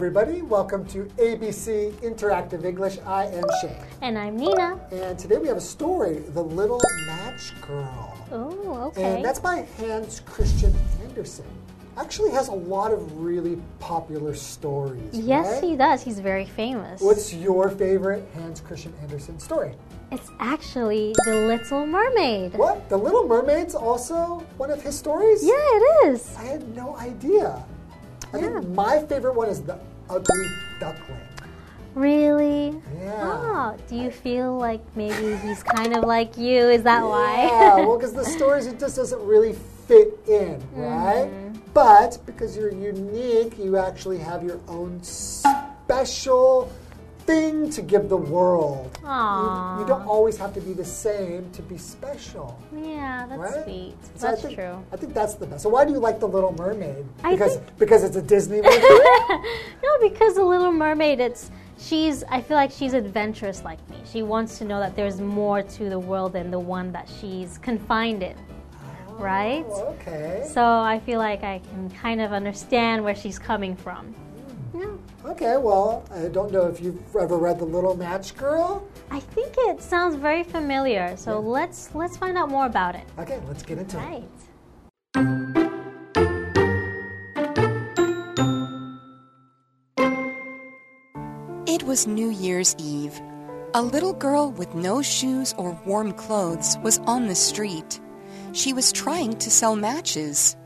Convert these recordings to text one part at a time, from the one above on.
everybody. Welcome to ABC Interactive English. I am Shane. And I'm Nina. And today we have a story The Little Match Girl. Oh, okay. And that's by Hans Christian Andersen. Actually, has a lot of really popular stories. yes, right? he does. He's very famous. What's your favorite Hans Christian Andersen story? It's actually The Little Mermaid. What? The Little Mermaid's also one of his stories? Yeah, it is. I had no idea. I Yeah. think my favorite one is The Ugly Duckling. Really? Yeah. Oh, do you feel like maybe he's kind of like you? Is that Yeah, why? Yeah, well, because the stories, it just doesn't really fit in, right? Mm-hmm. But because you're unique, you actually have your own special thing to give the world. You, you don't always have to be the same to be special. yeah, that's Right? sweet. So I That's think- true. I think that's the best. So why do you like the Little Mermaid? I Because think- because it's a Disney movie. Because the Little Mermaid, it's she's. I feel like she's adventurous like me. She wants to know that there's more to the world than the one that she's confined in. Oh, right? Oh, okay. So I feel like I can kind of understand where she's coming from. Hmm. Yeah. Okay. Well, I don't know if you've ever read The Little Match Girl. I think it sounds very familiar. So let's let's find out more about it. Okay, let's get into it. Right. It was New Year's Eve. A little girl with no shoes or warm clothes was on the street. She was trying to sell matches.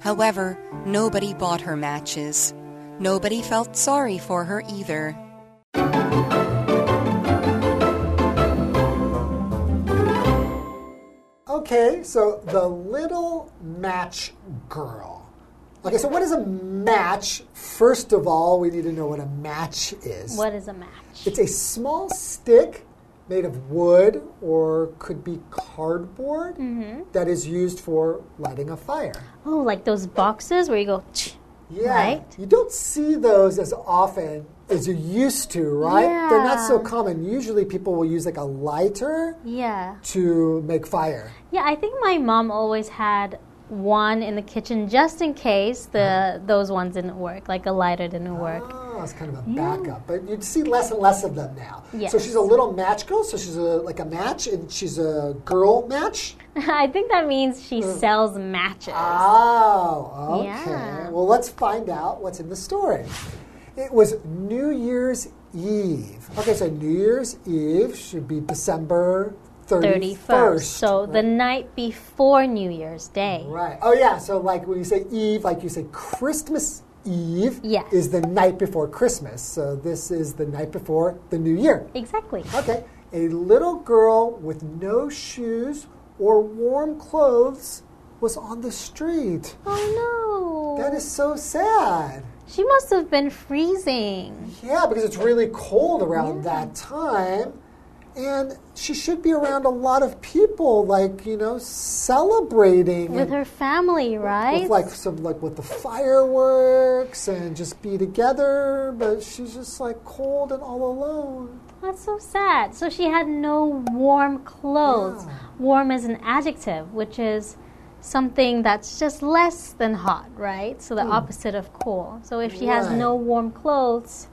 However, nobody bought her matches. Nobody felt sorry for her either. Okay, so the little match girl. Okay, so what is a match? First of all, we need to know what a match is. What is a match? It's a small stick made of wood or could be cardboard Mm-hmm. that is used for lighting a fire. Oh, like those boxes where you go. Yeah. Right. You don't see those as often as you used to, right? Yeah. They're not so common. Usually people will use like a lighter Yeah. to make fire. Yeah, I think my mom always had one in the kitchen just in case the uh-huh. those ones didn't work, like a lighter didn't work. Ah, oh, it's kind of a backup, but you'd see less and less of them now. So she's a little match girl. So she's a like a match, and she's a girl match. I think that means she uh. sells matches. Oh, okay. Yeah. Well, let's find out what's in the story. It was New Year's Eve. Okay, so New Year's Eve should be December 31st. 31st. So the night before New Year's Day. Right. Oh, yeah. So, like when you say Eve, like you say Christmas Eve Yes. is the night before Christmas. So, this is the night before the New Year. Exactly. Okay. A little girl with no shoes or warm clothes was on the street. Oh no. That is so sad. she must have been freezing. Yeah, because it's really cold around that time. And she should be around a lot of people, like, you know, celebrating. With her family, right? with like some like with the fireworks and just be together, but she's just like cold and all alone. That's so sad. So she had no warm clothes. Yeah. Warm is an adjective, which is something that's just less than hot, right? So the opposite of cool. So if she has Hmm. No warm clothes,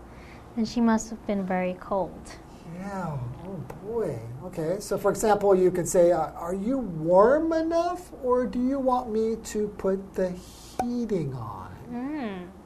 then she must have been very cold. Yeah. Oh boy. Okay. So for example, you could say, uh, "Are you warm enough, or do you want me to put the heating on?"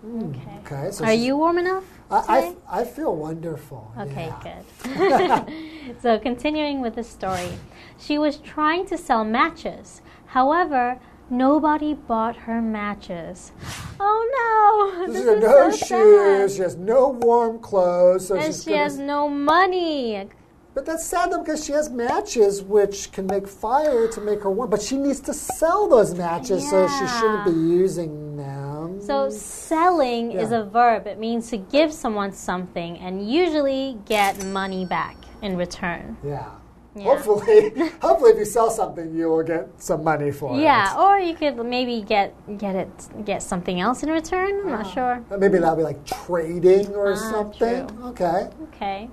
Okay. Okay. So Are you warm enough? I. I, I feel wonderful. Okay, yeah. good. so, continuing with the story, she was trying to sell matches. However, nobody bought her matches. Oh no! Oh, she This has is no so shoes. sad. She has no warm clothes. So And she's she has no money. But that's sad though because she has matches which can make fire to make her warm. But she needs to sell those matches, so she shouldn't be using them. So, selling is a verb. It means to give someone something and usually get money back in return. yeah. Yeah. Hopefully, hopefully, if you sell something, you will get some money for it. Yeah, or you could maybe get get it get something else in return. I'm not sure. Maybe that'll be like trading or Ah, something. true. Okay. Okay.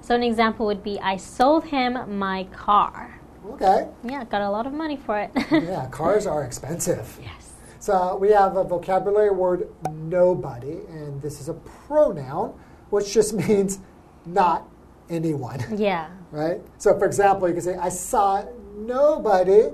So an example would be I sold him my car. Okay. Yeah, got a lot of money for it. Yeah, cars are expensive. yes. So we have a vocabulary word nobody, and this is a pronoun, which just means not anyone, Yeah. right? So for example, you can say, I saw nobody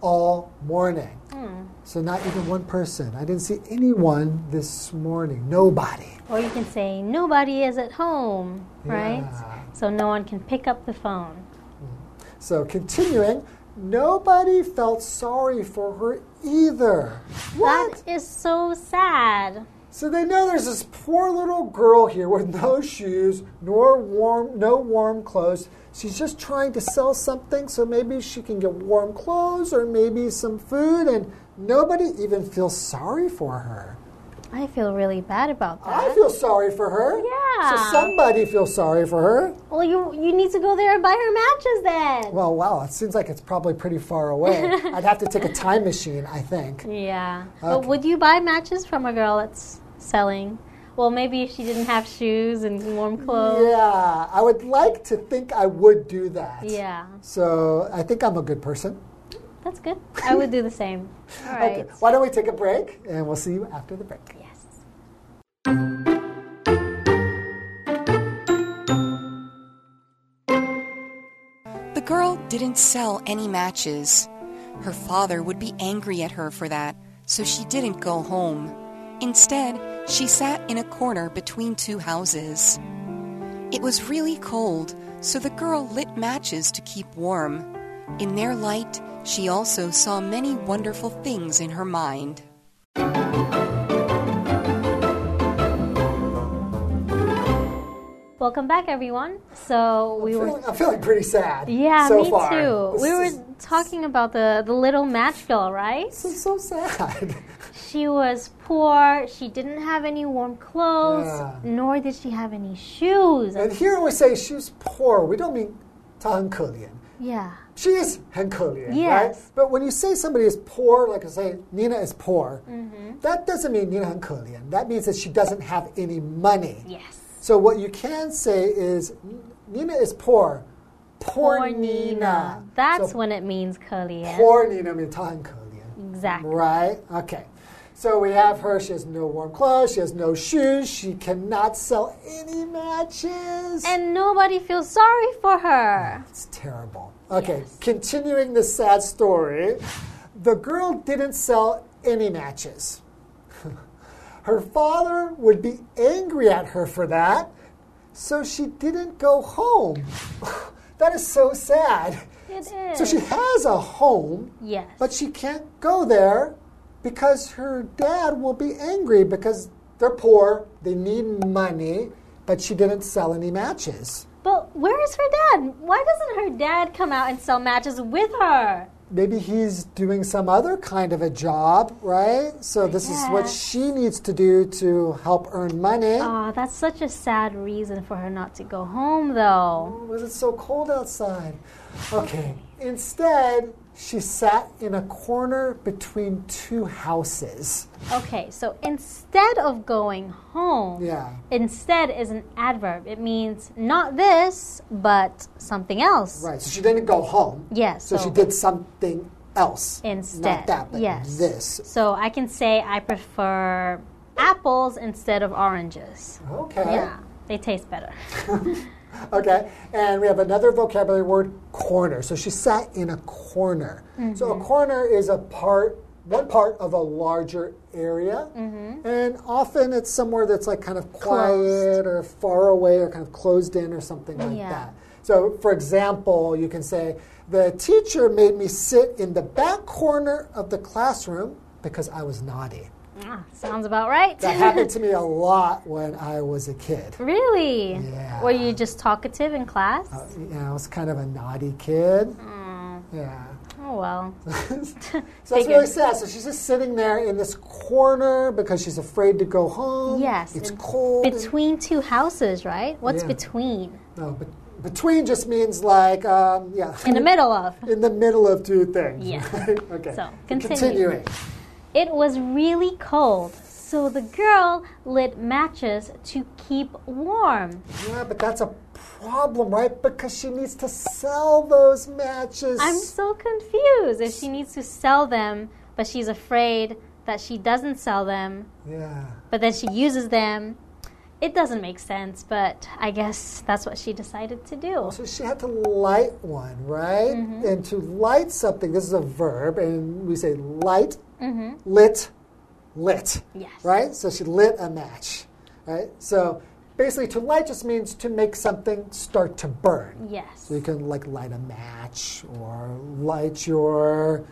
all morning. Hmm. So not even one person. I didn't see anyone this morning. Nobody. Or you can say, nobody is at home, right? Yeah. So no one can pick up the phone. Mm-hmm. So continuing, nobody felt sorry for her either. What? That is so sad. So they know there's this poor little girl here with no shoes, nor warm, no warm clothes. She's just trying to sell something, so maybe she can get warm clothes or maybe some food, and nobody even feels sorry for her. I feel really bad about that. I feel sorry for her. Yeah. So somebody feels sorry for her. well, you you need to go there and buy her matches then. Well, wow, it seems like it's probably pretty far away. I'd have to take a time machine, I think. Yeah. But would you buy matches from a girl that's selling? Well, maybe if she didn't have shoes and warm clothes. Yeah, I would like to think I would do that. Yeah. So I think I'm a good person. That's good. I would do the same. All right. Okay, why don't we take a break and we'll see you after the break. Yes. The girl didn't sell any matches. Her father would be angry at her for that, so she didn't go home. Instead, she sat in a corner between two houses. It was really cold, so the girl lit matches to keep warm. In their light, she also saw many wonderful things in her mind. Welcome back, everyone. So we I'm were. feeling, I'm feeling pretty sad. Yeah, so me far. too. This We were talking about the the little match girl, right? This is so sad. She was poor. She didn't have any warm clothes, Yeah. nor did she have any shoes. and here we say she's poor. We don't mean 她很可怜. yeah. She is 很可怜, right? Yes. But when you say somebody is poor, like I say, Nina is poor, Mm-hmm. that doesn't mean Nina 很可怜. That means that she doesn't have any money. Yes. So what you can say is Nina is poor. Poor, Poor Nina. That's so when it means 可怜. poor Nina means 她很可怜. Exactly. Right? Okay. So we have her. She has no warm clothes. She has no shoes. She cannot sell any matches. And nobody feels sorry for her. it's terrible. Okay. Continuing the sad story, the girl didn't sell any matches. her father would be angry at her for that, so she didn't go home. that is so sad. It is. So she has a home, yes. but she can't go there because her dad will be angry because they're poor, they need money, but she didn't sell any matches. But where is her dad? Why doesn't her dad come out and sell matches with her? Maybe he's doing some other kind of a job, right? So oh, this is what she needs to do to help earn money. Oh, that's such a sad reason for her not to go home, though. Oh, was it so cold outside? Okay. Instead, she sat in a corner between two houses. Okay, so instead of going home, Yeah. instead is an adverb. It means not this, but something else. Right. So she didn't go home. Yes. So, she did something else. instead. Not that, but yes. this. So I can say I prefer apples instead of oranges. Okay. Yeah, they taste better. Okay. And we have another vocabulary word, corner. So she sat in a corner. So Mm-hmm. a corner is a part, one part of a larger area. Mm-hmm. And often it's somewhere that's like kind of quiet or far away or kind of closed in or something like Yeah. that. So, for example, you can say, the teacher made me sit in the back corner of the classroom because I was naughty. Ah, sounds about right. That happened to me a lot when I was a kid. really? Yeah. Were you just talkative in class? Uh, know, I was kind of a naughty kid. Mm, Yeah. oh well. So that's really sad. So she's just sitting there in this corner because she's afraid to go home. Yes. It's cold. Between two houses, right? What's Yeah. between? no, but between just means like, um, yeah. In the middle of. In the middle of two things. Yeah. right? okay. So, continue. Continuing. It was really cold, so the girl lit matches to keep warm. Yeah, but that's a problem, right? Because she needs to sell those matches. I'm so confused if she needs to sell them, but she's afraid that she doesn't sell them, Yeah. but then she uses them. It doesn't make sense, but I guess that's what she decided to do. So she had to light one, right? Mm-hmm. And to light something, this is a verb, and we say light, Mm-hmm. lit, lit. Yes. Right? So she lit a match, right? So basically, to light just means to make something start to burn. Yes. So you can like light a match or light your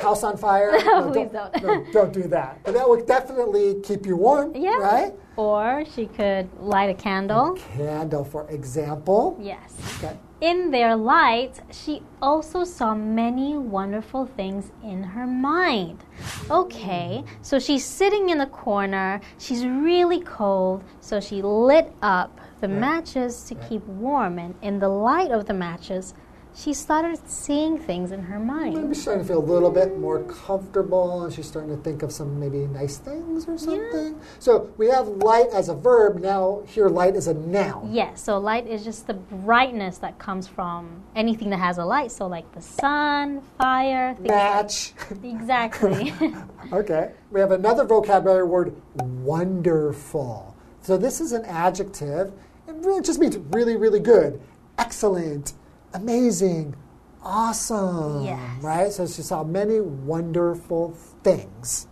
house on fire. Please don't, don't. no, don't do that. But that would definitely keep you warm, Yeah. right? Or she could light a candle. Candle, for example. Yes. Okay. In their light, she also saw many wonderful things in her mind. Okay, so she's sitting in the corner, she's really cold, so she lit up the matches to keep warm, and in the light of the matches, she started seeing things in her mind. Maybe she's starting to feel a little bit more comfortable and she's starting to think of some maybe nice things or something. Yeah. So we have light as a verb, now here light is a noun. Yes, so light is just the brightness that comes from anything that has a light. So, like the sun, fire, things Match. Exactly. okay. We have another vocabulary word, wonderful. So this is an adjective. It really just means really, really good, excellent, amazing, awesome. Yes. Right? So she saw many wonderful things.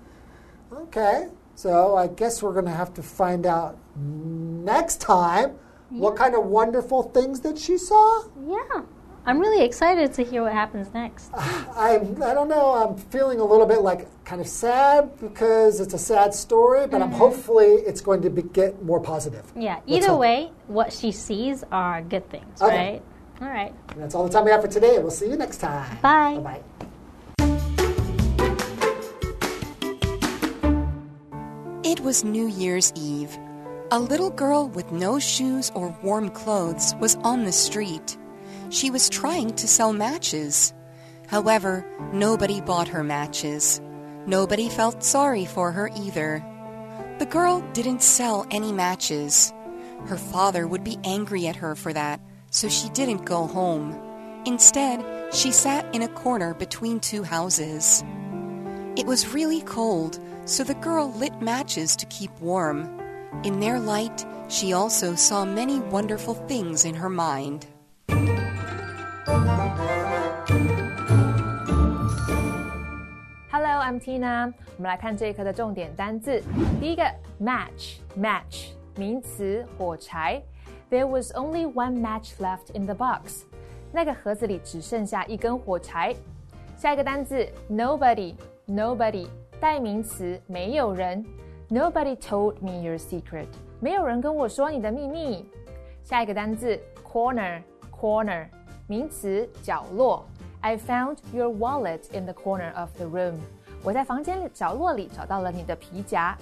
Okay. So I guess we're going to have to find out next time what kind of wonderful things that she saw. yeah. I'm really excited to hear what happens next. I'm, I don't know, I'm feeling a little bit like kind of sad because it's a sad story, but I'm mm-hmm. hopefully it's going to be, get more positive. Yeah, either way, what she sees are good things, Okay. right? All right. And that's all the time we have for today. We'll see you next time. Bye. Bye. It was New Year's Eve. A little girl with no shoes or warm clothes was on the street. She was trying to sell matches. However, nobody bought her matches. Nobody felt sorry for her either. The girl didn't sell any matches. Her father would be angry at her for that, so she didn't go home. Instead, she sat in a corner between two houses. It was really cold, so the girl lit matches to keep warm. In their light, she also saw many wonderful things in her mind. Hello, I'm Tina。我们来看这一课的重点单字。第一个，match，match，名词，火柴。 There was only one match left in the box。那个盒子里只剩下一根火柴。下一个单字，nobody，nobody，代名词，没有人。Nobody told me your secret。没有人跟我说你的秘密。下一个单字，corner，corner，名词，角落。I found your wallet in the corner of the room。我在房间里角落里找到了你的皮夹。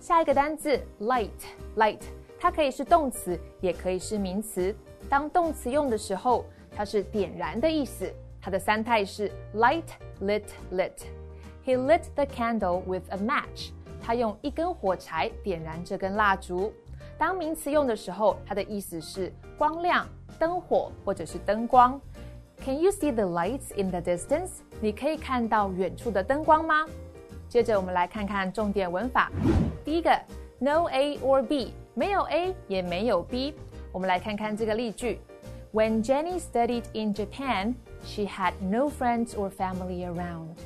下一个单字，light，light， 它可以是动词，也可以是名词。当动词用的时候，它是点燃的意思。它的三态是 light, lit, lit。He lit the candle with a match。他用一根火柴点燃这根蜡烛。当名词用的时候，它的意思是光亮、灯火或者是灯光。Can you see the lights in the distance？你可以看到远处的灯光吗？接着我们来看看重点文法。第一个，No A or B，没有 A 也没有 B。我们来看看这个例句：When Jenny studied in Japan, she had no friends or family around.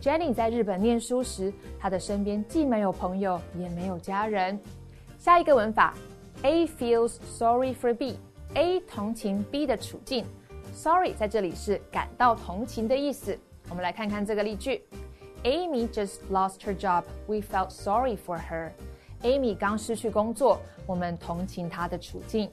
Jenny 在日本念书时，她的身边既没有朋友，也没有家人。下一个文法，A feels sorry for B。A 同情 B 的处境，sorry 在这里是感到同情的意思。我们来看看这个例句：Amy just lost her job. We felt sorry for her. Amy 刚失去工作，我们同情她的处境。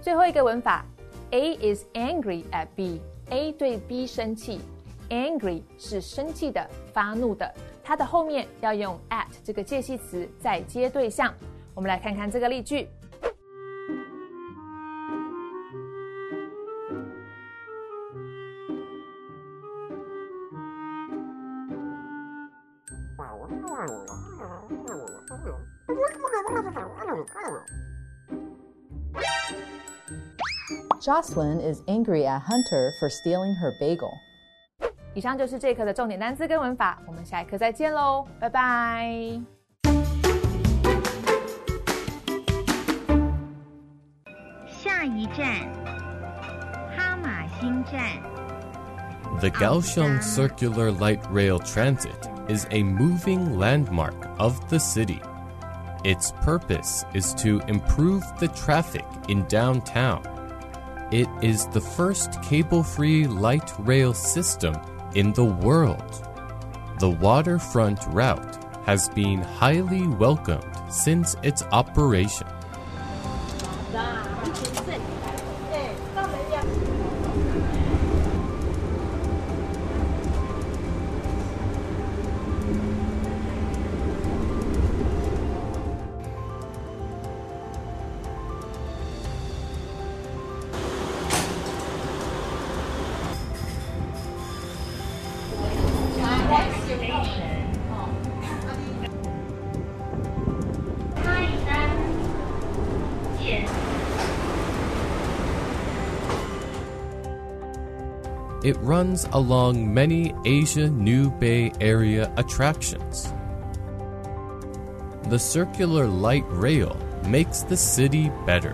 最后一个文法，A is angry at B。A 对 B 生气，angry 是生气的、发怒的，它的后面要用 at 这个介系词再接对象。我们来看看这个例句。Jocelyn is angry at Hunter for stealing her bagel. 以上就是这一课的重点单词跟文法，我们下一课再见喽，拜拜。下一站，哈马星站。 The Kaohsiung Circular Light Rail Transit is a moving landmark of the city. Its purpose is to improve the traffic in downtown. it is the first cable free light rail system in the world. The waterfront route has been highly welcomed since its operation. It runs along many Asia New Bay Area attractions. The circular light rail makes the city better.